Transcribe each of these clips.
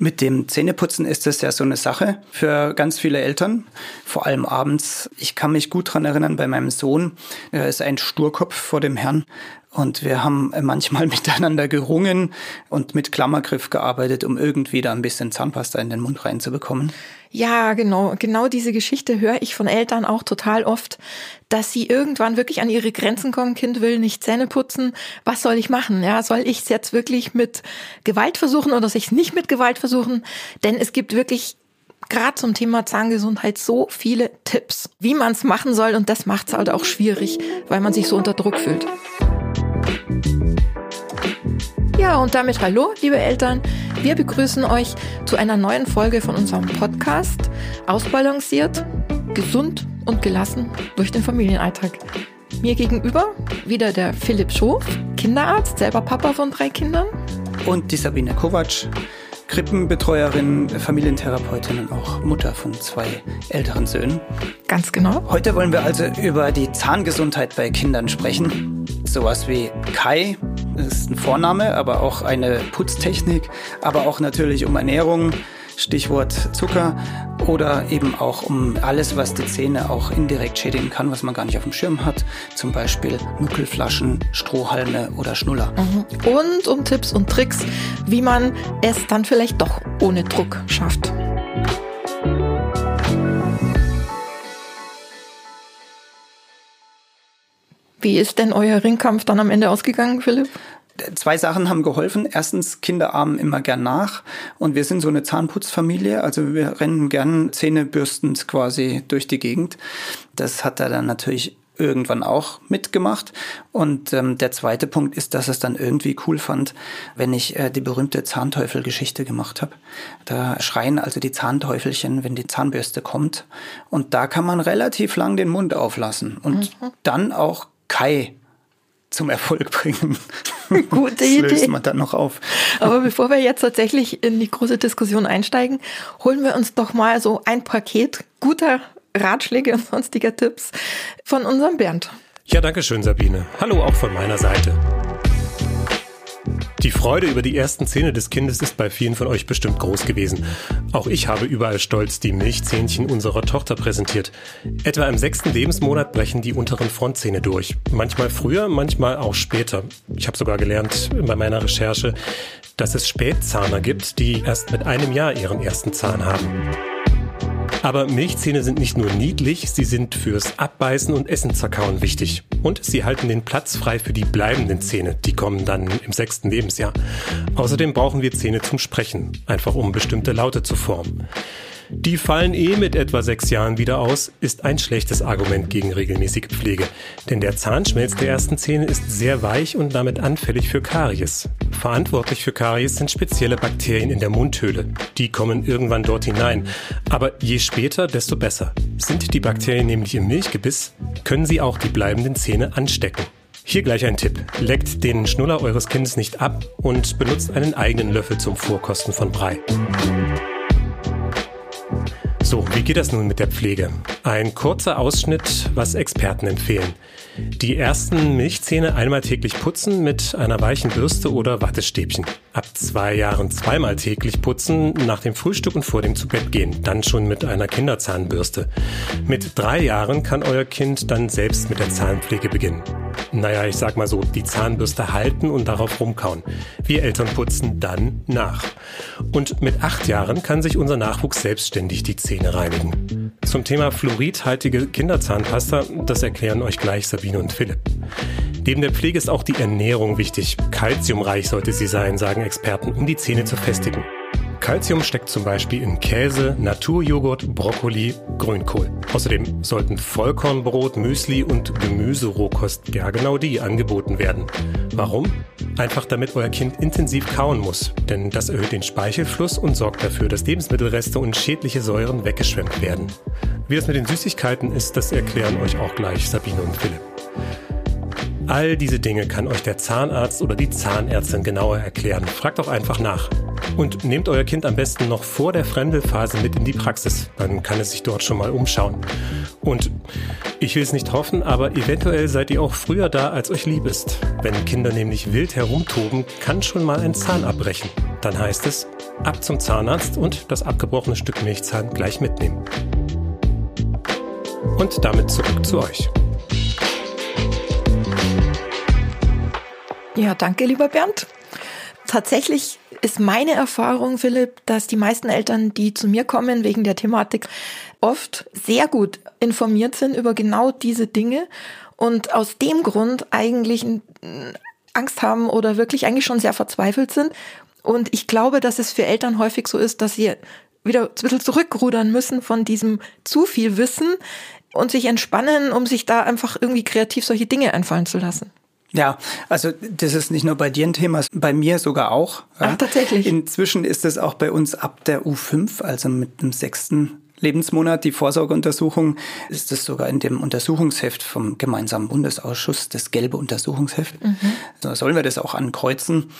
Mit dem Zähneputzen ist es ja so eine Sache für ganz viele Eltern, vor allem abends. Ich kann mich gut dran erinnern, bei meinem Sohn, er ist ein Sturkopf vor dem Herrn und wir haben manchmal miteinander gerungen und mit Klammergriff gearbeitet, um irgendwie da ein bisschen Zahnpasta in den Mund reinzubekommen. Ja, genau. Genau diese Geschichte höre ich von Eltern auch total oft, dass sie irgendwann wirklich an ihre Grenzen kommen. Kind will nicht Zähne putzen. Was soll ich machen? Ja, soll ich es jetzt wirklich mit Gewalt versuchen oder soll ich es nicht mit Gewalt versuchen? Denn es gibt wirklich gerade zum Thema Zahngesundheit so viele Tipps, wie man es machen soll. Und das macht es halt auch schwierig, weil man sich so unter Druck fühlt. Ja, und damit hallo, liebe Eltern. Wir begrüßen euch zu einer neuen Folge von unserem Podcast Ausbalanciert, gesund und gelassen durch den Familienalltag. Mir gegenüber wieder der Philipp Schof, Kinderarzt, selber Papa von drei Kindern. Und die Sabine Kovac, Krippenbetreuerin, Familientherapeutin und auch Mutter von zwei älteren Söhnen. Ganz genau. Heute wollen wir also über die Zahngesundheit bei Kindern sprechen. Sowas wie Kai, ist ein Vorname, aber auch eine Putztechnik, aber auch natürlich um Ernährung, Stichwort Zucker oder eben auch um alles, was die Zähne auch indirekt schädigen kann, was man gar nicht auf dem Schirm hat. Zum Beispiel Nuckelflaschen, Strohhalme oder Schnuller. Mhm. Und um Tipps und Tricks, wie man es dann vielleicht doch ohne Druck schafft. Wie ist denn euer Ringkampf dann am Ende ausgegangen, Philipp? zwei Sachen haben geholfen. Erstens, Kinder ahmen immer gern nach. Und wir sind so eine Zahnputzfamilie. Also wir rennen gern zähnebürstend quasi durch die Gegend. Das hat er dann natürlich irgendwann auch mitgemacht. Und ähm, der zweite Punkt ist, dass es dann irgendwie cool fand, wenn ich äh, die berühmte Zahnteufel-Geschichte gemacht habe. Da schreien also die Zahnteufelchen, wenn die Zahnbürste kommt. Und da kann man relativ lang den Mund auflassen und mhm. dann auch Kai zum Erfolg bringen. Gute Idee. Das löst man dann noch auf. Aber bevor wir jetzt tatsächlich in die große Diskussion einsteigen, holen wir uns doch mal so ein Paket guter Ratschläge und sonstiger Tipps von unserem Bernd. Ja, danke schön, Sabine. Hallo auch von meiner Seite. Die Freude über die ersten Zähne des Kindes ist bei vielen von euch bestimmt groß gewesen. Auch ich habe überall stolz die Milchzähnchen unserer Tochter präsentiert. Etwa im sechsten Lebensmonat brechen die unteren Frontzähne durch. Manchmal früher, manchmal auch später. Ich habe sogar gelernt bei meiner Recherche, dass es Spätzahner gibt, die erst mit einem Jahr ihren ersten Zahn haben. Aber Milchzähne sind nicht nur niedlich, sie sind fürs Abbeißen und Essen zerkauen wichtig. Und sie halten den Platz frei für die bleibenden Zähne, die kommen dann im sechsten Lebensjahr. Außerdem brauchen wir Zähne zum Sprechen, einfach um bestimmte Laute zu formen. Die fallen eh mit etwa sechs Jahren wieder aus, ist ein schlechtes Argument gegen regelmäßige Pflege. Denn der Zahnschmelz der ersten Zähne ist sehr weich und damit anfällig für Karies. Verantwortlich für Karies sind spezielle Bakterien in der Mundhöhle. Die kommen irgendwann dort hinein. Aber je später, desto besser. Sind die Bakterien nämlich im Milchgebiss, können sie auch die bleibenden Zähne anstecken. Hier gleich ein Tipp. Leckt den Schnuller eures Kindes nicht ab und benutzt einen eigenen Löffel zum Vorkosten von Brei. So, wie geht das nun mit der Pflege? Ein kurzer Ausschnitt, was Experten empfehlen. Die ersten Milchzähne einmal täglich putzen mit einer weichen Bürste oder Wattestäbchen. Ab zwei Jahren zweimal täglich putzen, nach dem Frühstück und vor dem Zubettgehen, dann schon mit einer Kinderzahnbürste. Mit drei Jahren kann euer Kind dann selbst mit der Zahnpflege beginnen. Naja, ich sag mal so, die Zahnbürste halten und darauf rumkauen. Wir Eltern putzen dann nach. Und mit acht Jahren kann sich unser Nachwuchs selbstständig die Zähne reinigen. Zum Thema fluoridhaltige Kinderzahnpasta, das erklären euch gleich Sabine und Philipp. Neben der Pflege ist auch die Ernährung wichtig. Kalziumreich sollte sie sein, sagen Experten, um die Zähne zu festigen. Calcium steckt zum Beispiel in Käse, Naturjoghurt, Brokkoli, Grünkohl. Außerdem sollten Vollkornbrot, Müsli und Gemüserohkost, ja genau die, angeboten werden. Warum? Einfach damit euer Kind intensiv kauen muss, denn das erhöht den Speichelfluss und sorgt dafür, dass Lebensmittelreste und schädliche Säuren weggeschwemmt werden. Wie es mit den Süßigkeiten ist, das erklären euch auch gleich Sabine und Philipp. All diese Dinge kann euch der Zahnarzt oder die Zahnärztin genauer erklären. Fragt auch einfach nach. Und nehmt euer Kind am besten noch vor der Fremdelphase mit in die Praxis. Dann kann es sich dort schon mal umschauen. Und ich will es nicht hoffen, aber eventuell seid ihr auch früher da, als euch lieb ist. Wenn Kinder nämlich wild herumtoben, kann schon mal ein Zahn abbrechen. Dann heißt es, ab zum Zahnarzt und das abgebrochene Stück Milchzahn gleich mitnehmen. Und damit zurück zu euch. Ja, danke, lieber Bernd. Tatsächlich ist meine Erfahrung, Philipp, dass die meisten Eltern, die zu mir kommen wegen der Thematik, oft sehr gut informiert sind über genau diese Dinge und aus dem Grund eigentlich Angst haben oder wirklich eigentlich schon sehr verzweifelt sind. Und ich glaube, dass es für Eltern häufig so ist, dass sie wieder ein bisschen zurückrudern müssen von diesem zu viel Wissen und sich entspannen, um sich da einfach irgendwie kreativ solche Dinge einfallen zu lassen. Ja, also das ist nicht nur bei dir ein Thema, bei mir sogar auch. Ach, tatsächlich. Inzwischen ist es auch bei uns ab der U5, also mit dem sechsten Lebensmonat, die Vorsorgeuntersuchung, ist es sogar in dem Untersuchungsheft vom gemeinsamen Bundesausschuss, das gelbe Untersuchungsheft. Mhm. So sollen wir das auch ankreuzen.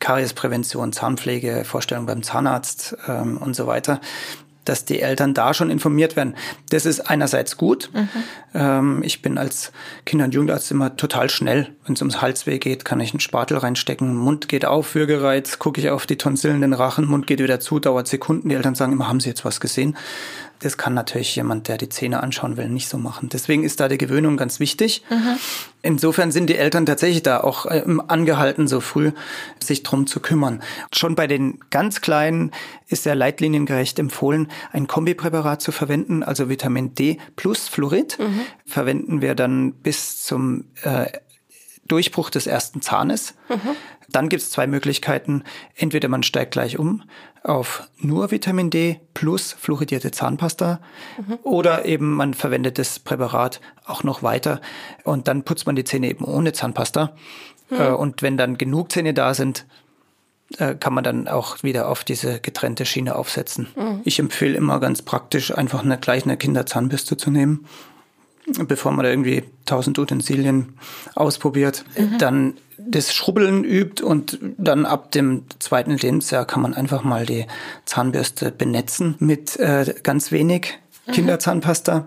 Kariesprävention, Zahnpflege, Vorstellung beim Zahnarzt ähm, und so weiter dass die Eltern da schon informiert werden. Das ist einerseits gut. Mhm. Ähm, ich bin als Kinder- und Jugendarzt immer total schnell. Wenn es ums Halsweh geht, kann ich einen Spatel reinstecken. Mund geht auf, Würgereiz, gucke ich auf die Tonsillen, den Rachen, Mund geht wieder zu, dauert Sekunden. Die Eltern sagen immer, haben Sie jetzt was gesehen? Das kann natürlich jemand, der die Zähne anschauen will, nicht so machen. Deswegen ist da die Gewöhnung ganz wichtig. Mhm. Insofern sind die Eltern tatsächlich da auch äh, angehalten, so früh sich drum zu kümmern. Schon bei den ganz Kleinen ist sehr leitliniengerecht empfohlen, ein Kombipräparat zu verwenden, also Vitamin D plus Fluorid. Mhm. Verwenden wir dann bis zum äh, Durchbruch des ersten Zahnes. Mhm. Dann gibt es zwei Möglichkeiten. Entweder man steigt gleich um auf nur Vitamin D plus fluoridierte Zahnpasta mhm. oder eben man verwendet das Präparat auch noch weiter und dann putzt man die Zähne eben ohne Zahnpasta. Mhm. Und wenn dann genug Zähne da sind, äh, kann man dann auch wieder auf diese getrennte Schiene aufsetzen. Mhm. Ich empfehle immer ganz praktisch, einfach eine, gleich eine Kinderzahnbürste zu nehmen bevor man irgendwie tausend Utensilien ausprobiert, mhm. dann das Schrubbeln übt und dann ab dem zweiten Lebensjahr kann man einfach mal die Zahnbürste benetzen mit äh, ganz wenig Mhm. Kinderzahnpasta.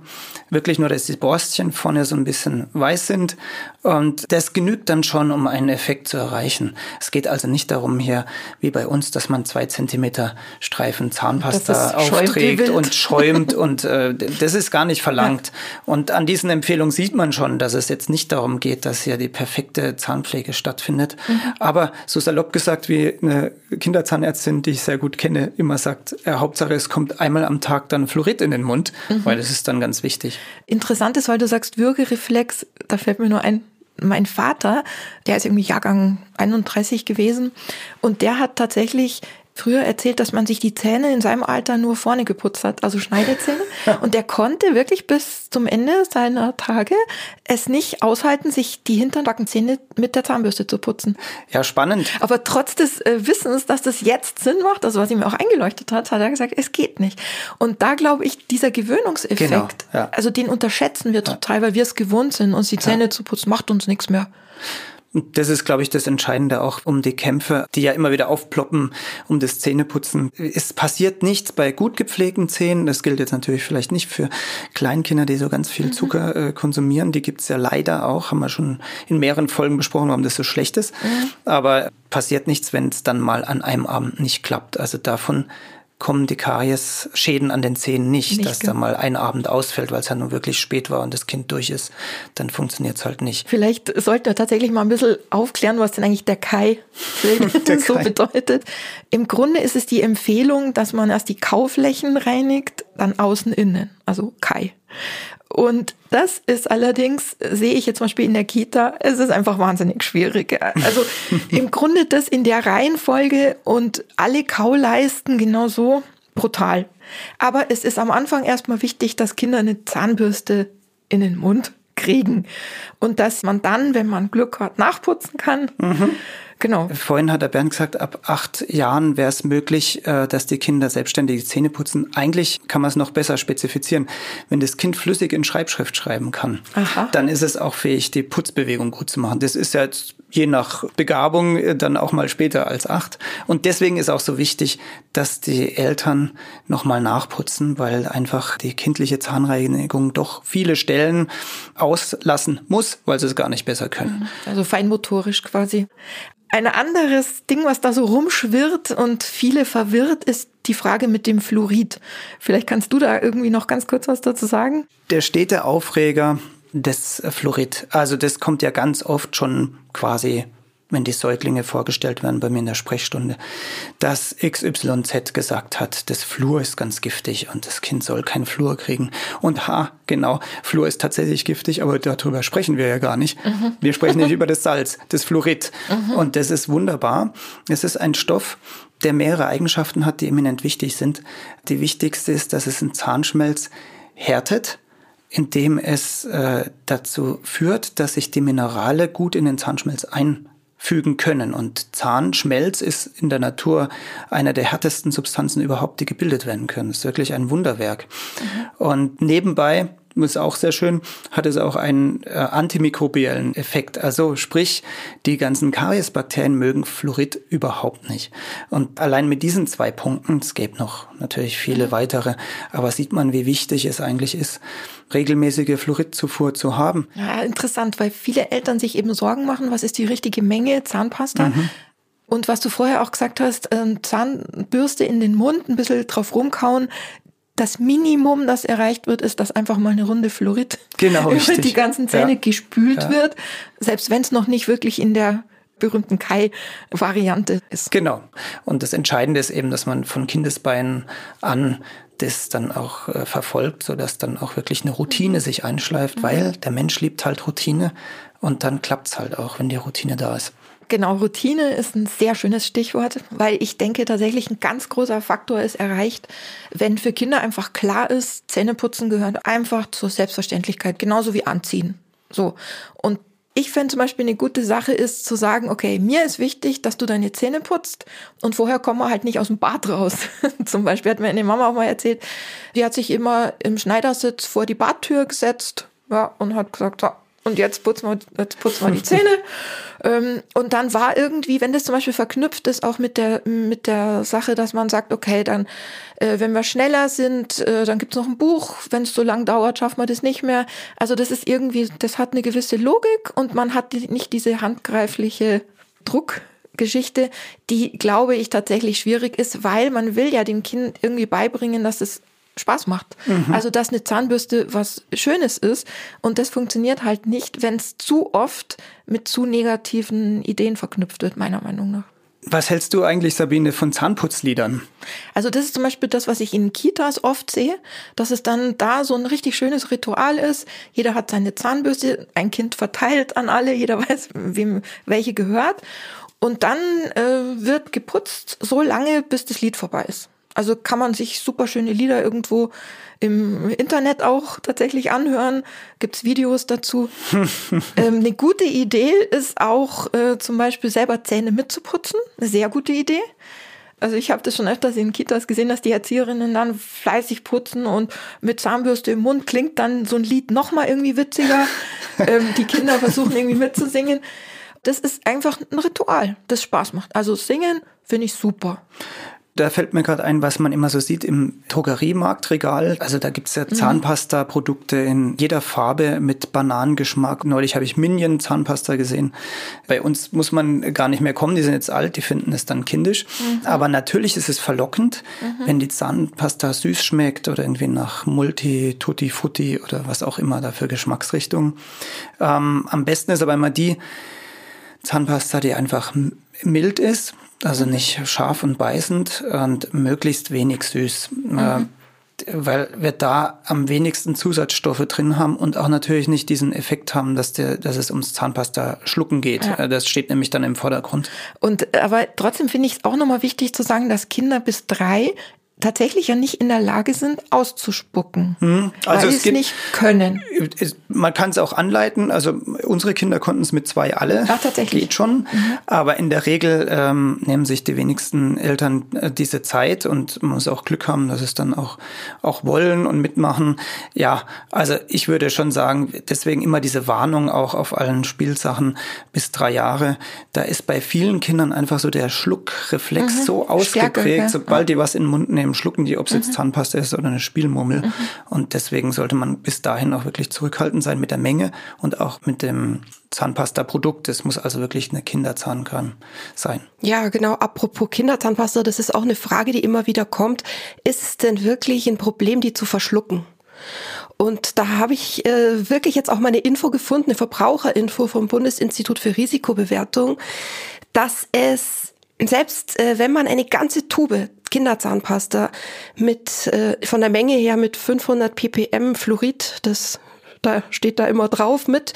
Wirklich nur, dass die Borstchen vorne so ein bisschen weiß sind. Und das genügt dann schon, um einen Effekt zu erreichen. Es geht also nicht darum hier, wie bei uns, dass man zwei Zentimeter Streifen Zahnpasta aufträgt und schäumt. und äh, das ist gar nicht verlangt. Ja. Und an diesen Empfehlungen sieht man schon, dass es jetzt nicht darum geht, dass hier die perfekte Zahnpflege stattfindet. Mhm. Aber so salopp gesagt, wie eine Kinderzahnärztin, die ich sehr gut kenne, immer sagt, äh, Hauptsache es kommt einmal am Tag dann Fluorid in den Mund mhm. weil das ist dann ganz wichtig. Interessant ist, weil du sagst Würgereflex, da fällt mir nur ein, mein Vater, der ist irgendwie Jahrgang 31 gewesen und der hat tatsächlich früher erzählt, dass man sich die Zähne in seinem Alter nur vorne geputzt hat, also Schneidezähne. Und der konnte wirklich bis zum Ende seiner Tage es nicht aushalten, sich die hinteren Backenzähne mit der Zahnbürste zu putzen. Ja, spannend. Aber trotz des äh, Wissens, dass das jetzt Sinn macht, also was ihm auch eingeleuchtet hat, hat er gesagt, es geht nicht. Und da glaube ich, dieser Gewöhnungseffekt, genau, ja. also den unterschätzen wir total, weil wir es gewohnt sind, uns die Zähne ja. zu putzen, macht uns nichts mehr. Und das ist, glaube ich, das Entscheidende auch um die Kämpfe, die ja immer wieder aufploppen, um das Zähneputzen. Es passiert nichts bei gut gepflegten Zähnen. Das gilt jetzt natürlich vielleicht nicht für Kleinkinder, die so ganz viel mhm. Zucker äh, konsumieren. Die gibt's ja leider auch, haben wir schon in mehreren Folgen besprochen, warum das so schlecht ist. Mhm. Aber passiert nichts, wenn es dann mal an einem Abend nicht klappt. Also davon kommen die Karies-Schäden an den Zähnen nicht, nicht dass da mal ein Abend ausfällt, weil es ja nun wirklich spät war und das Kind durch ist, dann funktioniert es halt nicht. Vielleicht sollten wir tatsächlich mal ein bisschen aufklären, was denn eigentlich der Kai so Kai. bedeutet. Im Grunde ist es die Empfehlung, dass man erst die Kauflächen reinigt, dann außen innen, also Kai. Und das ist allerdings, sehe ich jetzt zum Beispiel in der Kita, es ist einfach wahnsinnig schwierig. Also im Grunde das in der Reihenfolge und alle Kauleisten genau so brutal. Aber es ist am Anfang erstmal wichtig, dass Kinder eine Zahnbürste in den Mund kriegen und dass man dann, wenn man Glück hat, nachputzen kann. Mhm. Genau. Vorhin hat der Bernd gesagt, ab acht Jahren wäre es möglich, äh, dass die Kinder selbstständig die Zähne putzen. Eigentlich kann man es noch besser spezifizieren. Wenn das Kind flüssig in Schreibschrift schreiben kann, Aha. dann ist es auch fähig, die Putzbewegung gut zu machen. Das ist ja je nach Begabung äh, dann auch mal später als acht. Und deswegen ist auch so wichtig, dass die Eltern nochmal nachputzen, weil einfach die kindliche Zahnreinigung doch viele Stellen auslassen muss, weil sie es gar nicht besser können. Mhm. Also feinmotorisch quasi. Ein anderes Ding, was da so rumschwirrt und viele verwirrt, ist die Frage mit dem Fluorid. Vielleicht kannst du da irgendwie noch ganz kurz was dazu sagen? Der stete Aufreger des Fluorid. Also das kommt ja ganz oft schon quasi wenn die Säuglinge vorgestellt werden bei mir in der Sprechstunde, dass XYZ gesagt hat, das Fluor ist ganz giftig und das Kind soll kein Fluor kriegen. Und ha, genau, Fluor ist tatsächlich giftig, aber darüber sprechen wir ja gar nicht. Mhm. Wir sprechen nicht über das Salz, das Fluorid. Mhm. Und das ist wunderbar. Es ist ein Stoff, der mehrere Eigenschaften hat, die eminent wichtig sind. Die wichtigste ist, dass es einen Zahnschmelz härtet indem es äh, dazu führt, dass sich die Minerale gut in den Zahnschmelz einfügen können. Und Zahnschmelz ist in der Natur einer der härtesten Substanzen überhaupt, die gebildet werden können. Das ist wirklich ein Wunderwerk. Mhm. Und nebenbei ist auch sehr schön, hat es auch einen äh, antimikrobiellen Effekt. Also sprich, die ganzen Kariesbakterien mögen Fluorid überhaupt nicht. Und allein mit diesen zwei Punkten, es gäbe noch natürlich viele weitere, aber sieht man, wie wichtig es eigentlich ist, regelmäßige Fluoridzufuhr zu haben. Ja, interessant, weil viele Eltern sich eben Sorgen machen, was ist die richtige Menge Zahnpasta? Mhm. Und was du vorher auch gesagt hast, äh, Zahnbürste in den Mund, ein bisschen drauf rumkauen, das Minimum, das erreicht wird, ist, dass einfach mal eine Runde Fluorid genau, über die ganzen Zähne ja. gespült ja. wird, selbst wenn es noch nicht wirklich in der berühmten Kai-Variante ist. Genau. Und das Entscheidende ist eben, dass man von Kindesbeinen an das dann auch äh, verfolgt, sodass dann auch wirklich eine Routine sich einschleift, mhm. weil der Mensch liebt halt Routine und dann klappt es halt auch, wenn die Routine da ist. Genau, Routine ist ein sehr schönes Stichwort, weil ich denke tatsächlich ein ganz großer Faktor ist erreicht, wenn für Kinder einfach klar ist, Zähneputzen gehört einfach zur Selbstverständlichkeit, genauso wie Anziehen. So. Und ich fände zum Beispiel eine gute Sache ist zu sagen, okay, mir ist wichtig, dass du deine Zähne putzt und vorher kommen wir halt nicht aus dem Bad raus. zum Beispiel hat mir eine Mama auch mal erzählt, die hat sich immer im Schneidersitz vor die Badtür gesetzt ja, und hat gesagt, so, und jetzt putzen wir, jetzt putzen wir die Zähne. ähm, und dann war irgendwie, wenn das zum Beispiel verknüpft ist, auch mit der, mit der Sache, dass man sagt, okay, dann, äh, wenn wir schneller sind, äh, dann gibt's noch ein Buch. Wenn es so lang dauert, schaffen wir das nicht mehr. Also das ist irgendwie, das hat eine gewisse Logik und man hat nicht diese handgreifliche Druckgeschichte, die, glaube ich, tatsächlich schwierig ist, weil man will ja dem Kind irgendwie beibringen, dass es Spaß macht. Mhm. Also, dass eine Zahnbürste was Schönes ist. Und das funktioniert halt nicht, wenn es zu oft mit zu negativen Ideen verknüpft wird, meiner Meinung nach. Was hältst du eigentlich, Sabine, von Zahnputzliedern? Also das ist zum Beispiel das, was ich in Kitas oft sehe, dass es dann da so ein richtig schönes Ritual ist. Jeder hat seine Zahnbürste, ein Kind verteilt an alle, jeder weiß, wem welche gehört. Und dann äh, wird geputzt so lange, bis das Lied vorbei ist. Also kann man sich super schöne Lieder irgendwo im Internet auch tatsächlich anhören. Gibt's Videos dazu. ähm, eine gute Idee ist auch äh, zum Beispiel selber Zähne mitzuputzen. Eine sehr gute Idee. Also ich habe das schon öfters in Kitas gesehen, dass die Erzieherinnen dann fleißig putzen und mit Zahnbürste im Mund klingt dann so ein Lied nochmal irgendwie witziger. ähm, die Kinder versuchen irgendwie mitzusingen. Das ist einfach ein Ritual, das Spaß macht. Also singen finde ich super. Da fällt mir gerade ein, was man immer so sieht im Drogeriemarktregal. Also da gibt's ja mhm. Zahnpasta-Produkte in jeder Farbe mit Bananengeschmack. Neulich habe ich Minion Zahnpasta gesehen. Bei uns muss man gar nicht mehr kommen, die sind jetzt alt, die finden es dann kindisch. Mhm. Aber natürlich ist es verlockend, mhm. wenn die Zahnpasta süß schmeckt oder irgendwie nach Multi, Tutti, Futti oder was auch immer da für Geschmacksrichtungen. Ähm, am besten ist aber immer die Zahnpasta, die einfach mild ist also nicht scharf und beißend und möglichst wenig süß. Mhm. Äh, weil wir da am wenigsten Zusatzstoffe drin haben und auch natürlich nicht diesen Effekt haben, dass, der, dass es ums Zahnpasta schlucken geht. Ja. Äh, das steht nämlich dann im Vordergrund. Und aber trotzdem finde ich es auch nochmal wichtig zu sagen, dass Kinder bis drei tatsächlich ja nicht in der Lage sind, auszuspucken, hm. also weil es, es gibt, nicht können. man kann es auch anleiten. Also unsere Kinder konnten es mit zwei alle. Ach, tatsächlich. Geht schon. Mhm. Aber in der Regel ähm, nehmen sich die wenigsten Eltern äh, diese Zeit und man muss auch Glück haben, dass es dann auch, auch wollen und mitmachen. Ja, also ich würde schon sagen, deswegen immer diese Warnung auch auf allen Spielsachen bis drei Jahre. Da ist bei vielen Kindern einfach so der Schluckreflex mhm. so ausgeprägt, Stärke, sobald ja. die was in den Mund nehmen, schlucken die, ob es mhm. jetzt Zahnpasta ist oder eine Spielmurmel. Mhm. Und deswegen sollte man bis dahin auch wirklich zurückhaltend sein mit der Menge und auch mit dem Zahnpasta-Produkt. Es muss also wirklich eine Kinderzahnkrem sein. Ja, genau. Apropos Kinderzahnpasta, das ist auch eine Frage, die immer wieder kommt. Ist es denn wirklich ein Problem, die zu verschlucken? Und da habe ich äh, wirklich jetzt auch meine Info gefunden, eine Verbraucherinfo vom Bundesinstitut für Risikobewertung, dass es selbst äh, wenn man eine ganze Tube Kinderzahnpasta mit äh, von der Menge her mit 500 ppm Fluorid, das da steht da immer drauf mit.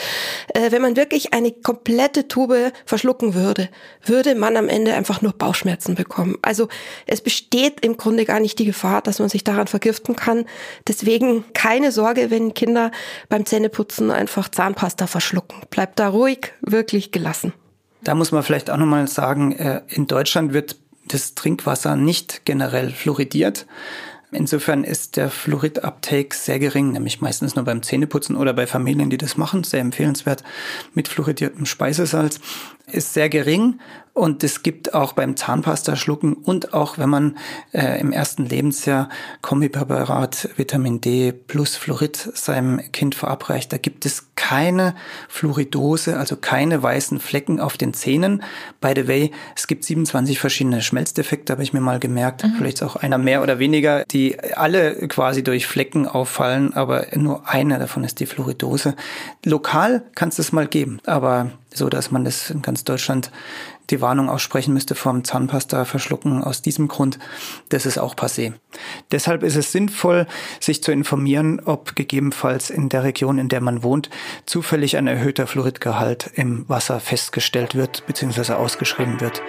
Äh, wenn man wirklich eine komplette Tube verschlucken würde, würde man am Ende einfach nur Bauchschmerzen bekommen. Also es besteht im Grunde gar nicht die Gefahr, dass man sich daran vergiften kann. Deswegen keine Sorge, wenn Kinder beim Zähneputzen einfach Zahnpasta verschlucken. Bleibt da ruhig, wirklich gelassen. Da muss man vielleicht auch nochmal sagen, äh, in Deutschland wird das Trinkwasser nicht generell fluoridiert. Insofern ist der Fluorid-Uptake sehr gering, nämlich meistens nur beim Zähneputzen oder bei Familien, die das machen, sehr empfehlenswert mit fluoridiertem Speisesalz, ist sehr gering und es gibt auch beim Zahnpasta schlucken und auch wenn man äh, im ersten Lebensjahr Kombipräparat Vitamin D plus Fluorid seinem Kind verabreicht, da gibt es keine Fluoridose, also keine weißen Flecken auf den Zähnen. By the way, es gibt 27 verschiedene Schmelzdefekte, habe ich mir mal gemerkt. Mhm. Vielleicht auch einer mehr oder weniger, die alle quasi durch Flecken auffallen, aber nur eine davon ist die Fluoridose. Lokal kann es das mal geben, aber so, dass man das in ganz Deutschland die Warnung aussprechen müsste vom Zahnpasta verschlucken aus diesem Grund, das ist auch passé. Deshalb ist es sinnvoll, sich zu informieren, ob gegebenenfalls in der Region, in der man wohnt, zufällig ein erhöhter Fluoridgehalt im Wasser festgestellt wird bzw. ausgeschrieben wird.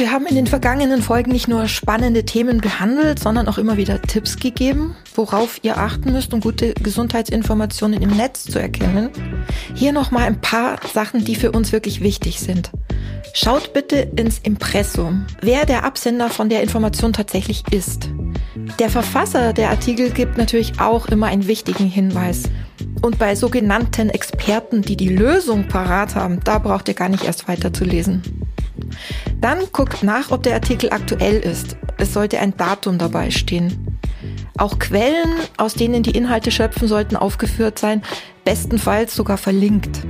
Wir haben in den vergangenen Folgen nicht nur spannende Themen behandelt, sondern auch immer wieder Tipps gegeben, worauf ihr achten müsst, um gute Gesundheitsinformationen im Netz zu erkennen. Hier nochmal ein paar Sachen, die für uns wirklich wichtig sind. Schaut bitte ins Impressum, wer der Absender von der Information tatsächlich ist. Der Verfasser der Artikel gibt natürlich auch immer einen wichtigen Hinweis. Und bei sogenannten Experten, die die Lösung parat haben, da braucht ihr gar nicht erst weiter zu lesen. Dann guckt nach, ob der Artikel aktuell ist. Es sollte ein Datum dabei stehen. Auch Quellen, aus denen die Inhalte schöpfen sollten, aufgeführt sein, bestenfalls sogar verlinkt.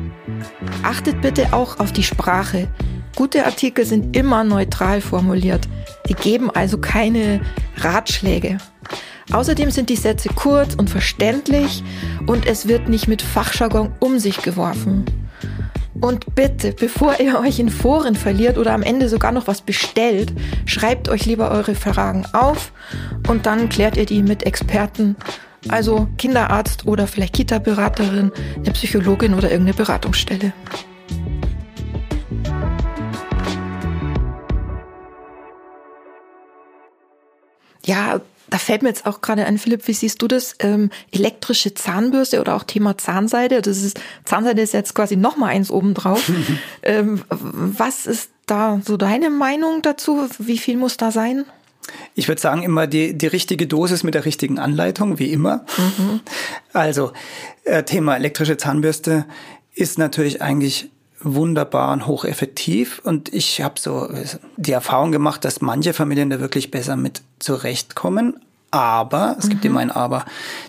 Achtet bitte auch auf die Sprache. Gute Artikel sind immer neutral formuliert. Sie geben also keine Ratschläge. Außerdem sind die Sätze kurz und verständlich und es wird nicht mit Fachjargon um sich geworfen. Und bitte, bevor ihr euch in Foren verliert oder am Ende sogar noch was bestellt, schreibt euch lieber eure Fragen auf und dann klärt ihr die mit Experten, also Kinderarzt oder vielleicht Kita-Beraterin, eine Psychologin oder irgendeine Beratungsstelle. Ja, da fällt mir jetzt auch gerade ein, Philipp, wie siehst du das? Ähm, elektrische Zahnbürste oder auch Thema Zahnseide. Das ist, Zahnseide ist jetzt quasi noch mal eins obendrauf. ähm, was ist da so deine Meinung dazu? Wie viel muss da sein? Ich würde sagen, immer die, die richtige Dosis mit der richtigen Anleitung, wie immer. Mhm. Also, äh, Thema elektrische Zahnbürste ist natürlich eigentlich wunderbar und hocheffektiv. Und ich habe so die Erfahrung gemacht, dass manche Familien da wirklich besser mit zurechtkommen. Aber, es mhm. gibt immer ein Aber,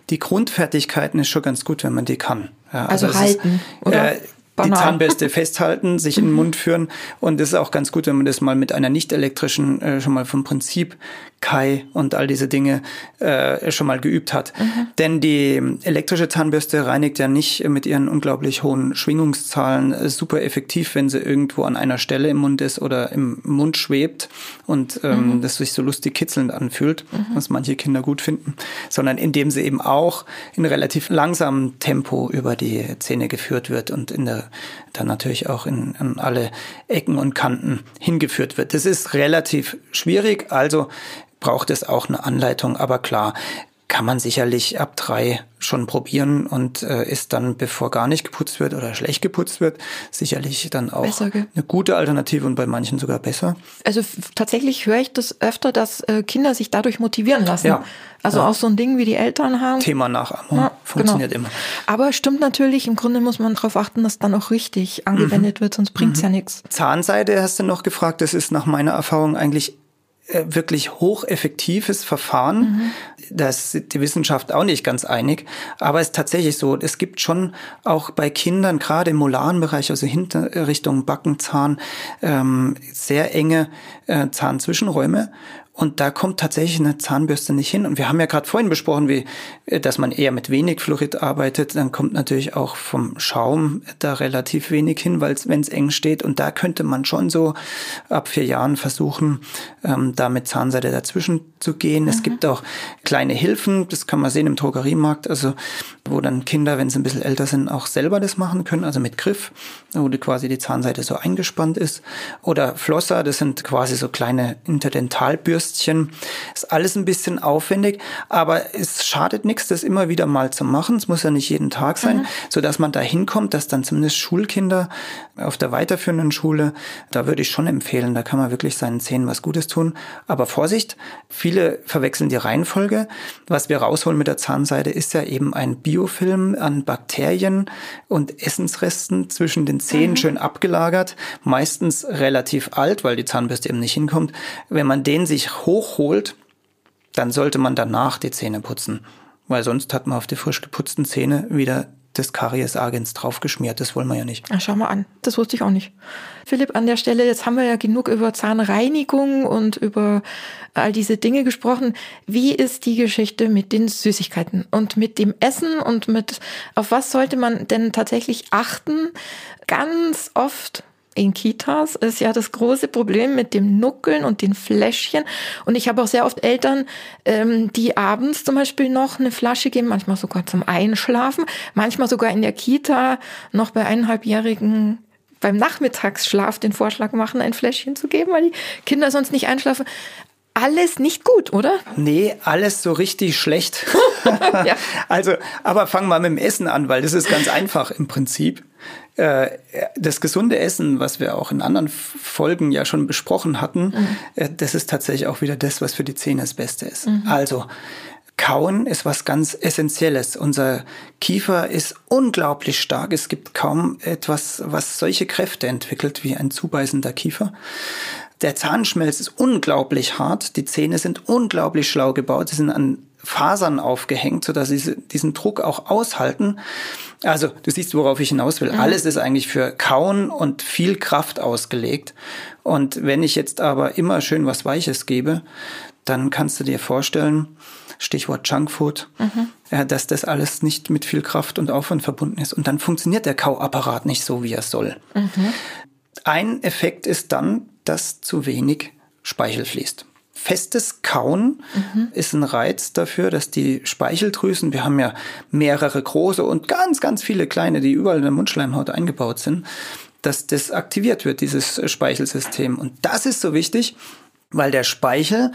die Grundfertigkeiten ist schon ganz gut, wenn man die kann. Ja, also, also halten, ist, oder? Äh, die Zahnbürste festhalten, sich in den Mund führen. Und es ist auch ganz gut, wenn man das mal mit einer nicht elektrischen äh, schon mal vom Prinzip Kai und all diese Dinge äh, schon mal geübt hat. Mhm. Denn die elektrische Zahnbürste reinigt ja nicht mit ihren unglaublich hohen Schwingungszahlen äh, super effektiv, wenn sie irgendwo an einer Stelle im Mund ist oder im Mund schwebt und ähm, mhm. das sich so lustig kitzelnd anfühlt, mhm. was manche Kinder gut finden, sondern indem sie eben auch in relativ langsamem Tempo über die Zähne geführt wird und in der dann natürlich auch in, in alle Ecken und Kanten hingeführt wird. Das ist relativ schwierig, also braucht es auch eine Anleitung, aber klar, kann man sicherlich ab drei schon probieren und äh, ist dann, bevor gar nicht geputzt wird oder schlecht geputzt wird, sicherlich dann auch besser, eine gute Alternative und bei manchen sogar besser. Also tatsächlich höre ich das öfter, dass äh, Kinder sich dadurch motivieren lassen. Ja. Also ja. auch so ein Ding, wie die Eltern haben. Thema Nachahmung ja, funktioniert genau. immer. Aber stimmt natürlich, im Grunde muss man darauf achten, dass dann auch richtig angewendet mhm. wird, sonst bringt's mhm. ja nichts. Zahnseide hast du noch gefragt, das ist nach meiner Erfahrung eigentlich wirklich hocheffektives Verfahren. Mhm. Da ist die Wissenschaft auch nicht ganz einig. Aber es ist tatsächlich so, es gibt schon auch bei Kindern, gerade im molaren Bereich, also hinter Richtung Backenzahn, ähm, sehr enge äh, Zahnzwischenräume. Und da kommt tatsächlich eine Zahnbürste nicht hin. Und wir haben ja gerade vorhin besprochen, wie, äh, dass man eher mit wenig Fluorid arbeitet. Dann kommt natürlich auch vom Schaum da relativ wenig hin, weil wenn es eng steht. Und da könnte man schon so ab vier Jahren versuchen, ähm, da mit Zahnseide dazwischen zu gehen. Mhm. Es gibt auch kleine Hilfen, das kann man sehen im Drogeriemarkt, also wo dann Kinder, wenn sie ein bisschen älter sind, auch selber das machen können, also mit Griff, wo die quasi die Zahnseite so eingespannt ist. Oder Flosser, das sind quasi so kleine Interdentalbürsten Würstchen. Ist alles ein bisschen aufwendig, aber es schadet nichts, das immer wieder mal zu machen. Es muss ja nicht jeden Tag sein, mhm. so dass man da hinkommt, dass dann zumindest Schulkinder auf der weiterführenden Schule, da würde ich schon empfehlen, da kann man wirklich seinen Zähnen was Gutes tun. Aber Vorsicht, viele verwechseln die Reihenfolge. Was wir rausholen mit der Zahnseide ist ja eben ein Biofilm an Bakterien und Essensresten zwischen den Zähnen mhm. schön abgelagert, meistens relativ alt, weil die Zahnbürste eben nicht hinkommt. Wenn man den sich hochholt, dann sollte man danach die Zähne putzen. Weil sonst hat man auf die frisch geputzten Zähne wieder des Karies-Agens draufgeschmiert. Das wollen wir ja nicht. Ach, schau mal an. Das wusste ich auch nicht. Philipp, an der Stelle, jetzt haben wir ja genug über Zahnreinigung und über all diese Dinge gesprochen. Wie ist die Geschichte mit den Süßigkeiten und mit dem Essen und mit, auf was sollte man denn tatsächlich achten? Ganz oft in Kitas ist ja das große Problem mit dem Nuckeln und den Fläschchen. Und ich habe auch sehr oft Eltern, ähm, die abends zum Beispiel noch eine Flasche geben, manchmal sogar zum Einschlafen, manchmal sogar in der Kita noch bei eineinhalbjährigen beim Nachmittagsschlaf den Vorschlag machen, ein Fläschchen zu geben, weil die Kinder sonst nicht einschlafen. Alles nicht gut, oder? Nee, alles so richtig schlecht. ja. Also, aber fangen wir mit dem Essen an, weil das ist ganz einfach im Prinzip. Äh, das gesunde Essen, was wir auch in anderen Folgen ja schon besprochen hatten, mhm. Äh, das ist tatsächlich auch wieder das, was für die Zähne das Beste ist. Mhm. Also Kauen ist was ganz Essentielles. Unser Kiefer ist unglaublich stark. Es gibt kaum etwas, was solche Kräfte entwickelt wie ein zubeißender Kiefer. Der Zahnschmelz ist unglaublich hart. Die Zähne sind unglaublich schlau gebaut. Sie sind an Fasern aufgehängt, sodass sie diesen Druck auch aushalten. Also, du siehst, worauf ich hinaus will. Mhm. Alles ist eigentlich für Kauen und viel Kraft ausgelegt. Und wenn ich jetzt aber immer schön was Weiches gebe, dann kannst du dir vorstellen, Stichwort Junkfood, mhm. dass das alles nicht mit viel Kraft und Aufwand verbunden ist. Und dann funktioniert der Kauapparat nicht so, wie er soll. Mhm. Ein Effekt ist dann, dass zu wenig Speichel fließt. Festes Kauen mhm. ist ein Reiz dafür, dass die Speicheldrüsen, wir haben ja mehrere große und ganz, ganz viele kleine, die überall in der Mundschleimhaut eingebaut sind, dass das aktiviert wird, dieses Speichelsystem. Und das ist so wichtig, weil der Speichel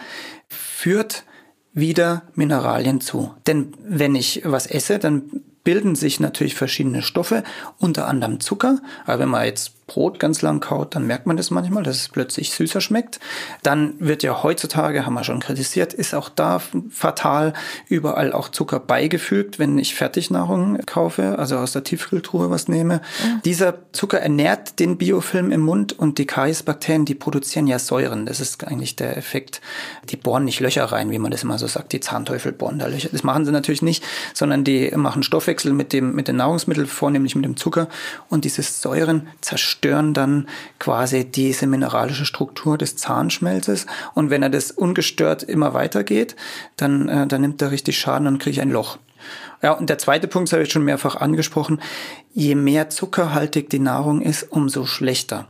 führt wieder Mineralien zu. Denn wenn ich was esse, dann bilden sich natürlich verschiedene Stoffe, unter anderem Zucker. Aber wenn man jetzt Brot ganz lang kaut, dann merkt man das manchmal, dass es plötzlich süßer schmeckt. Dann wird ja heutzutage, haben wir schon kritisiert, ist auch da fatal überall auch Zucker beigefügt, wenn ich Fertignahrung kaufe, also aus der Tiefkühltruhe was nehme. Mhm. Dieser Zucker ernährt den Biofilm im Mund und die Kariesbakterien, die produzieren ja Säuren. Das ist eigentlich der Effekt. Die bohren nicht Löcher rein, wie man das immer so sagt. Die Zahnteufel bohren da Löcher. Das machen sie natürlich nicht, sondern die machen Stoffwechsel mit dem, mit den Nahrungsmitteln, vornehmlich mit dem Zucker und diese Säuren zerstören stören dann quasi diese mineralische Struktur des Zahnschmelzes. Und wenn er das ungestört immer weitergeht, dann, äh, dann nimmt er richtig Schaden und kriege ich ein Loch. Ja, und der zweite Punkt, das habe ich schon mehrfach angesprochen, je mehr zuckerhaltig die Nahrung ist, umso schlechter.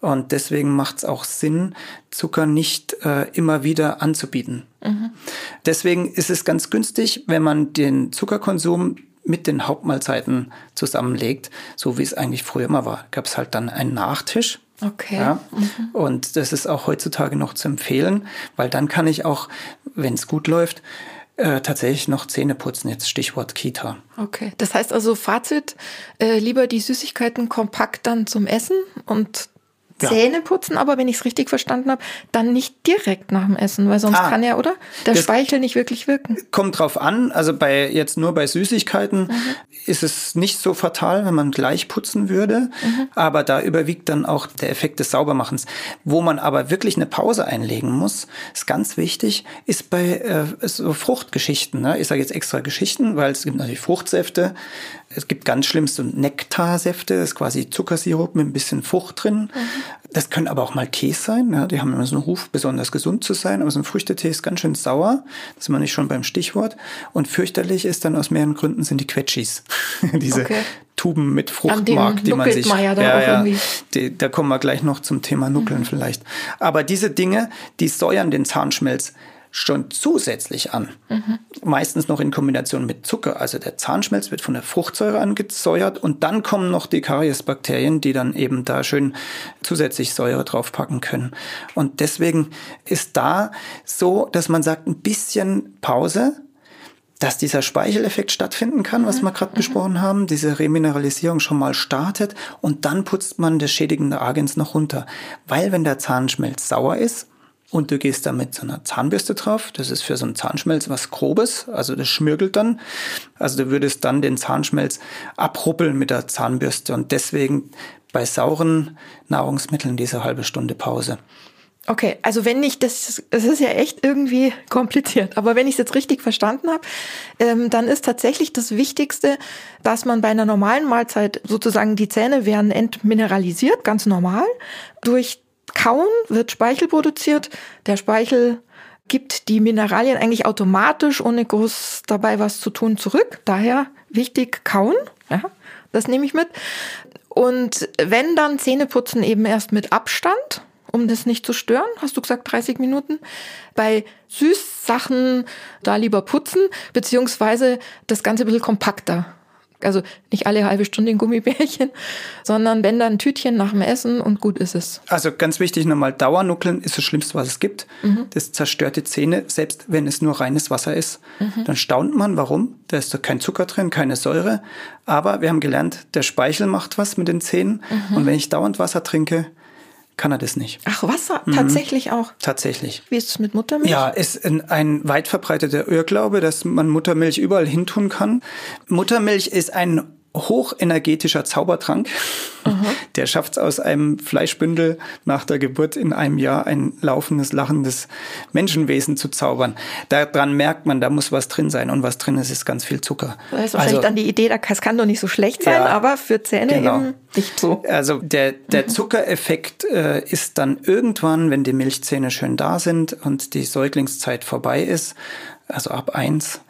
Und deswegen macht es auch Sinn, Zucker nicht äh, immer wieder anzubieten. Mhm. Deswegen ist es ganz günstig, wenn man den Zuckerkonsum mit den Hauptmahlzeiten zusammenlegt, so wie es eigentlich früher immer war. Gab es halt dann einen Nachtisch. Okay. Ja, mhm. Und das ist auch heutzutage noch zu empfehlen, weil dann kann ich auch, wenn es gut läuft, äh, tatsächlich noch Zähne putzen, jetzt Stichwort Kita. Okay, das heißt also Fazit, äh, lieber die Süßigkeiten kompakt dann zum Essen und Zähne putzen, aber wenn ich es richtig verstanden habe, dann nicht direkt nach dem Essen, weil sonst ah, kann ja, oder? Der Speichel nicht wirklich wirken. Kommt drauf an, also bei jetzt nur bei Süßigkeiten mhm. ist es nicht so fatal, wenn man gleich putzen würde, mhm. aber da überwiegt dann auch der Effekt des Saubermachens. Wo man aber wirklich eine Pause einlegen muss, ist ganz wichtig, ist bei äh, so Fruchtgeschichten. Ne? Ich sage jetzt extra Geschichten, weil es gibt natürlich Fruchtsäfte, es gibt ganz schlimm so Nektarsäfte, das ist quasi Zuckersirup mit ein bisschen Frucht drin. Mhm. Das können aber auch mal Käse sein. Ja, die haben immer so einen Ruf, besonders gesund zu sein. Aber so ein Früchtetee ist ganz schön sauer. Das ist man nicht schon beim Stichwort. Und fürchterlich ist dann aus mehreren Gründen sind die Quetschis. Diese okay. Tuben mit Fruchtmark, die man sich. Man ja, da, ja, ja die, da kommen wir gleich noch zum Thema Nuckeln mhm. vielleicht. Aber diese Dinge, die säuern den Zahnschmelz schon zusätzlich an. Mhm. Meistens noch in Kombination mit Zucker. Also der Zahnschmelz wird von der Fruchtsäure angesäuert und dann kommen noch die Kariesbakterien, die dann eben da schön zusätzlich Säure draufpacken können. Und deswegen ist da so, dass man sagt, ein bisschen Pause, dass dieser Speicheleffekt stattfinden kann, was wir gerade mhm. besprochen haben, diese Remineralisierung schon mal startet und dann putzt man das schädigende Agens noch runter. Weil wenn der Zahnschmelz sauer ist, und du gehst da mit so einer Zahnbürste drauf. Das ist für so einen Zahnschmelz was Grobes, also das schmirgelt dann. Also du würdest dann den Zahnschmelz abruppeln mit der Zahnbürste und deswegen bei sauren Nahrungsmitteln diese halbe Stunde Pause. Okay, also wenn ich das, es ist ja echt irgendwie kompliziert, aber wenn ich es jetzt richtig verstanden habe, ähm, dann ist tatsächlich das Wichtigste, dass man bei einer normalen Mahlzeit sozusagen die Zähne werden entmineralisiert, ganz normal, durch Kauen wird Speichel produziert. Der Speichel gibt die Mineralien eigentlich automatisch, ohne groß dabei was zu tun, zurück. Daher wichtig kauen. Ja, das nehme ich mit. Und wenn dann Zähneputzen eben erst mit Abstand, um das nicht zu stören, hast du gesagt 30 Minuten. Bei Süßsachen da lieber putzen, beziehungsweise das Ganze ein bisschen kompakter also nicht alle halbe Stunde ein Gummibärchen, sondern wenn dann ein Tütchen nach dem Essen und gut ist es. Also ganz wichtig nochmal, Dauernuckeln ist das Schlimmste, was es gibt. Mhm. Das zerstört die Zähne, selbst wenn es nur reines Wasser ist. Mhm. Dann staunt man, warum. Da ist da kein Zucker drin, keine Säure. Aber wir haben gelernt, der Speichel macht was mit den Zähnen. Mhm. Und wenn ich dauernd Wasser trinke, kann er das nicht. Ach, Wasser, mhm. tatsächlich auch. Tatsächlich. Wie ist es mit Muttermilch? Ja, ist ein, ein weit verbreiteter Irrglaube, dass man Muttermilch überall hintun kann. Muttermilch ist ein hochenergetischer Zaubertrank. Aha. Der schafft es aus einem Fleischbündel nach der Geburt in einem Jahr ein laufendes, lachendes Menschenwesen zu zaubern. Daran merkt man, da muss was drin sein. Und was drin ist, ist ganz viel Zucker. Das ist wahrscheinlich also, dann die Idee, das kann doch nicht so schlecht sein, ja, aber für Zähne genau. eben nicht so. Also der, der mhm. Zuckereffekt äh, ist dann irgendwann, wenn die Milchzähne schön da sind und die Säuglingszeit vorbei ist, also ab eins,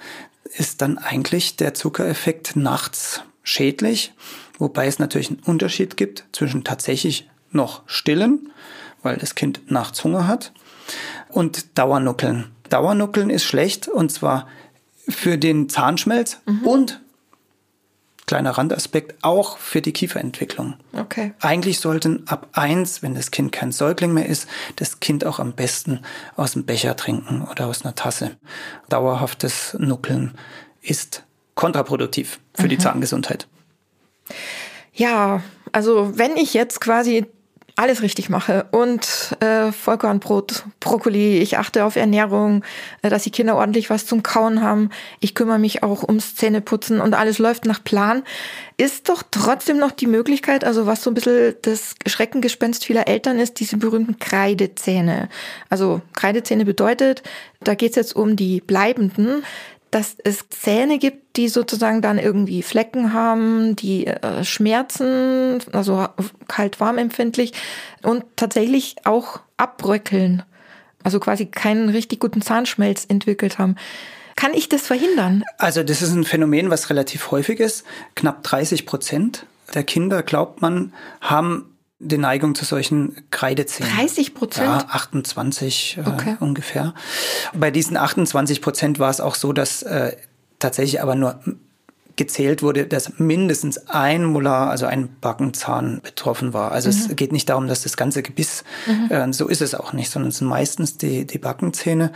ist dann eigentlich der Zuckereffekt nachts schädlich, wobei es natürlich einen Unterschied gibt zwischen tatsächlich noch stillen, weil das Kind nachts Hunger hat, und Dauernuckeln. Dauernuckeln ist schlecht und zwar für den Zahnschmelz mhm. und kleiner Randaspekt auch für die Kieferentwicklung. Okay. Eigentlich sollten ab eins, wenn das Kind kein Säugling mehr ist, das Kind auch am besten aus dem Becher trinken oder aus einer Tasse. Dauerhaftes Nuckeln ist kontraproduktiv für mhm. die Zahngesundheit. Ja, also wenn ich jetzt quasi alles richtig mache und äh, Vollkornbrot, Brokkoli, ich achte auf Ernährung, äh, dass die Kinder ordentlich was zum Kauen haben, ich kümmere mich auch ums Zähneputzen und alles läuft nach Plan, ist doch trotzdem noch die Möglichkeit, also was so ein bisschen das Schreckengespenst vieler Eltern ist, diese berühmten Kreidezähne. Also Kreidezähne bedeutet, da geht es jetzt um die bleibenden, dass es Zähne gibt, die sozusagen dann irgendwie Flecken haben, die äh, schmerzen, also kalt-warm empfindlich und tatsächlich auch abbröckeln, also quasi keinen richtig guten Zahnschmelz entwickelt haben. Kann ich das verhindern? Also das ist ein Phänomen, was relativ häufig ist. Knapp 30 Prozent der Kinder, glaubt man, haben die Neigung zu solchen Kreidezähnen. 30 Prozent? Ja, 28 äh, okay. äh, ungefähr. Bei diesen 28 Prozent war es auch so, dass äh, tatsächlich aber nur gezählt wurde, dass mindestens ein Molar, also ein Backenzahn betroffen war. Also mhm. es geht nicht darum, dass das ganze Gebiss, mhm. äh, so ist es auch nicht, sondern es sind meistens die, die Backenzähne.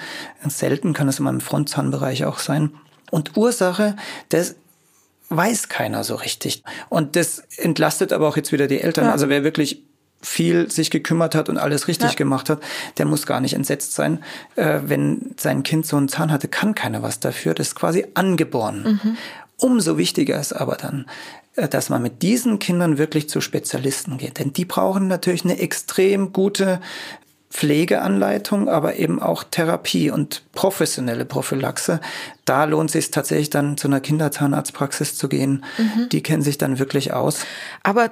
Selten kann es immer im Frontzahnbereich auch sein. Und Ursache, das weiß keiner so richtig. Und das entlastet aber auch jetzt wieder die Eltern. Ja. Also wer wirklich viel sich gekümmert hat und alles richtig ja. gemacht hat, der muss gar nicht entsetzt sein. Äh, wenn sein Kind so einen Zahn hatte, kann keiner was dafür. Das ist quasi angeboren. Mhm. Umso wichtiger ist aber dann, äh, dass man mit diesen Kindern wirklich zu Spezialisten geht. Denn die brauchen natürlich eine extrem gute Pflegeanleitung, aber eben auch Therapie und professionelle Prophylaxe. Da lohnt es sich tatsächlich dann zu einer Kinderzahnarztpraxis zu gehen. Mhm. Die kennen sich dann wirklich aus. Aber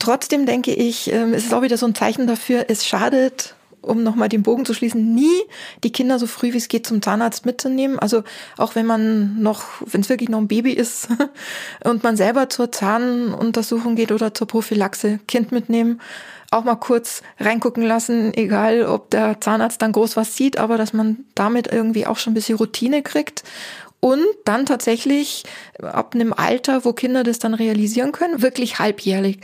trotzdem denke ich, ähm, es ist auch wieder so ein Zeichen dafür, es schadet um nochmal den Bogen zu schließen, nie die Kinder so früh wie es geht zum Zahnarzt mitzunehmen. Also auch wenn man noch, wenn es wirklich noch ein Baby ist und man selber zur Zahnuntersuchung geht oder zur Prophylaxe, Kind mitnehmen auch mal kurz reingucken lassen, egal ob der Zahnarzt dann groß was sieht, aber dass man damit irgendwie auch schon ein bisschen Routine kriegt und dann tatsächlich ab einem Alter, wo Kinder das dann realisieren können, wirklich halbjährlich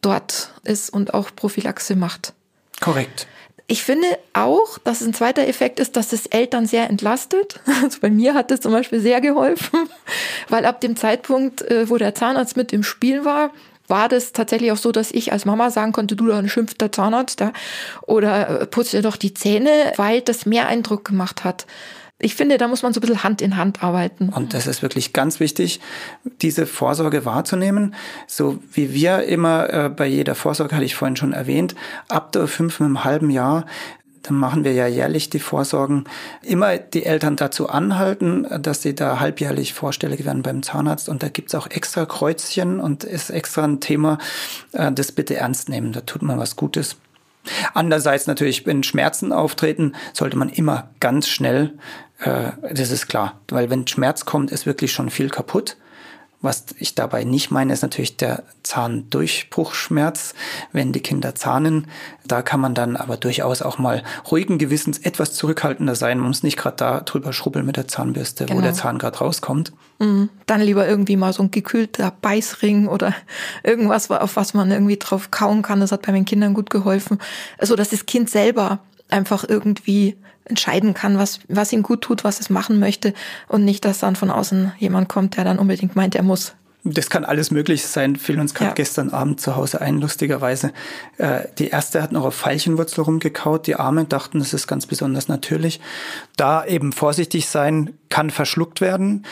dort ist und auch Prophylaxe macht. Korrekt. Ich finde auch, dass es ein zweiter Effekt ist, dass es Eltern sehr entlastet. Also bei mir hat das zum Beispiel sehr geholfen, weil ab dem Zeitpunkt, äh, wo der Zahnarzt mit im Spiel war, war das tatsächlich auch so, dass ich als Mama sagen konnte, du, dann schimpft der Zahnarzt ja? oder äh, putzt dir doch die Zähne, weil das mehr Eindruck gemacht hat. Ich finde, da muss man so ein bisschen Hand in Hand arbeiten. Und das ist wirklich ganz wichtig, diese Vorsorge wahrzunehmen. So wie wir immer äh, bei jeder Vorsorge, hatte ich vorhin schon erwähnt, ab der fünf einem halben Jahr dann machen wir ja jährlich die Vorsorgen, immer die Eltern dazu anhalten, dass sie da halbjährlich vorstellig werden beim Zahnarzt. Und da gibt's auch extra Kreuzchen und ist extra ein Thema, äh, das bitte ernst nehmen. Da tut man was Gutes. Andererseits natürlich, wenn Schmerzen auftreten, sollte man immer ganz schnell, äh, das ist klar, weil wenn Schmerz kommt, ist wirklich schon viel kaputt. Was ich dabei nicht meine, ist natürlich der Zahndurchbruchschmerz, wenn die Kinder zahnen. Da kann man dann aber durchaus auch mal ruhigen Gewissens etwas zurückhaltender sein. Man muss nicht gerade da drüber schrubbeln mit der Zahnbürste, genau. wo der Zahn gerade rauskommt. Mhm. Dann lieber irgendwie mal so ein gekühlter Beißring oder irgendwas, auf was man irgendwie drauf kauen kann. Das hat bei meinen Kindern gut geholfen. Also, dass das Kind selber einfach irgendwie entscheiden kann, was, was ihm gut tut, was es machen möchte und nicht, dass dann von außen jemand kommt, der dann unbedingt meint, er muss. Das kann alles Mögliche sein. Fiel uns gerade ja. gestern Abend zu Hause ein, lustigerweise. Äh, die erste hat noch auf Veilchenwurzel rumgekaut. Die Arme dachten, das ist ganz besonders natürlich. Da eben vorsichtig sein, kann verschluckt werden.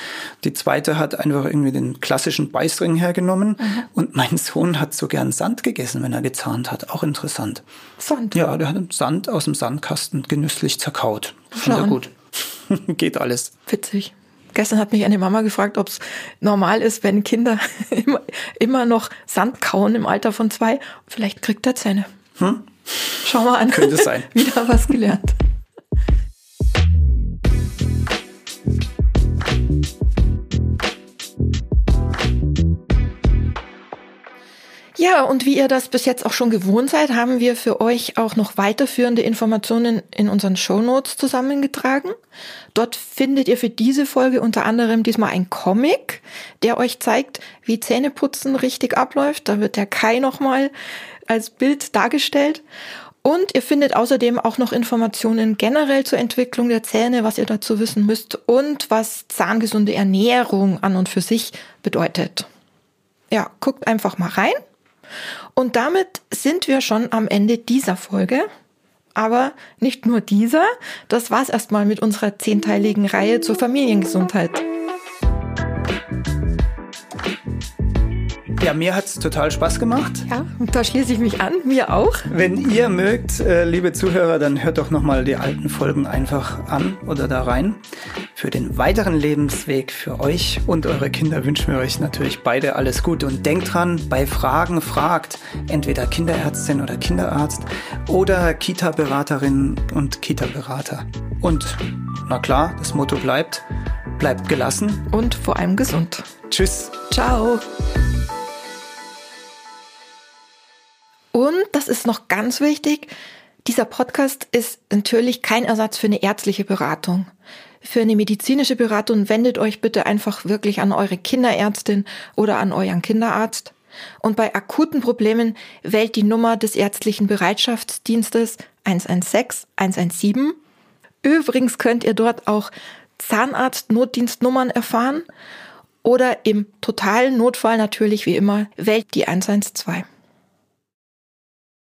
Die zweite hat einfach irgendwie den klassischen Beißring hergenommen. Mhm. Und mein Sohn hat so gern Sand gegessen, wenn er gezahnt hat. Auch interessant. Sand? Ja, der hat Sand aus dem Sandkasten genüsslich zerkaut. Finde gut. Geht alles. Witzig. Gestern hat mich eine Mama gefragt, ob es normal ist, wenn Kinder immer, immer noch Sand kauen im Alter von zwei. Vielleicht kriegt er Zähne. Hm? Schau mal an. Könnte sein. Wieder was gelernt. Ja, und wie ihr das bis jetzt auch schon gewohnt seid, haben wir für euch auch noch weiterführende Informationen in unseren Show Notes zusammengetragen. Dort findet ihr für diese Folge unter anderem diesmal ein Comic, der euch zeigt, wie Zähneputzen richtig abläuft. Da wird der Kai nochmal als Bild dargestellt. Und ihr findet außerdem auch noch Informationen generell zur Entwicklung der Zähne, was ihr dazu wissen müsst und was zahngesunde Ernährung an und für sich bedeutet. Ja, guckt einfach mal rein. Und damit sind wir schon am Ende dieser Folge. Aber nicht nur dieser, das war's erstmal mit unserer zehnteiligen Reihe zur Familiengesundheit. Ja, mir hat's total Spaß gemacht. Ja, da schließe ich mich an, mir auch. Wenn ihr mögt, äh, liebe Zuhörer, dann hört doch nochmal die alten Folgen einfach an oder da rein. Für den weiteren Lebensweg für euch und eure Kinder wünschen wir euch natürlich beide alles Gute. Und denkt dran, bei Fragen fragt entweder Kinderärztin oder Kinderarzt oder Kita-Beraterin und Kita-Berater. Und na klar, das Motto bleibt, bleibt gelassen und vor allem gesund. Tschüss. Ciao. Und das ist noch ganz wichtig, dieser Podcast ist natürlich kein Ersatz für eine ärztliche Beratung. Für eine medizinische Beratung wendet euch bitte einfach wirklich an eure Kinderärztin oder an euren Kinderarzt. Und bei akuten Problemen wählt die Nummer des ärztlichen Bereitschaftsdienstes 116 117. Übrigens könnt ihr dort auch Zahnarzt-Notdienstnummern erfahren oder im totalen Notfall natürlich wie immer wählt die 112.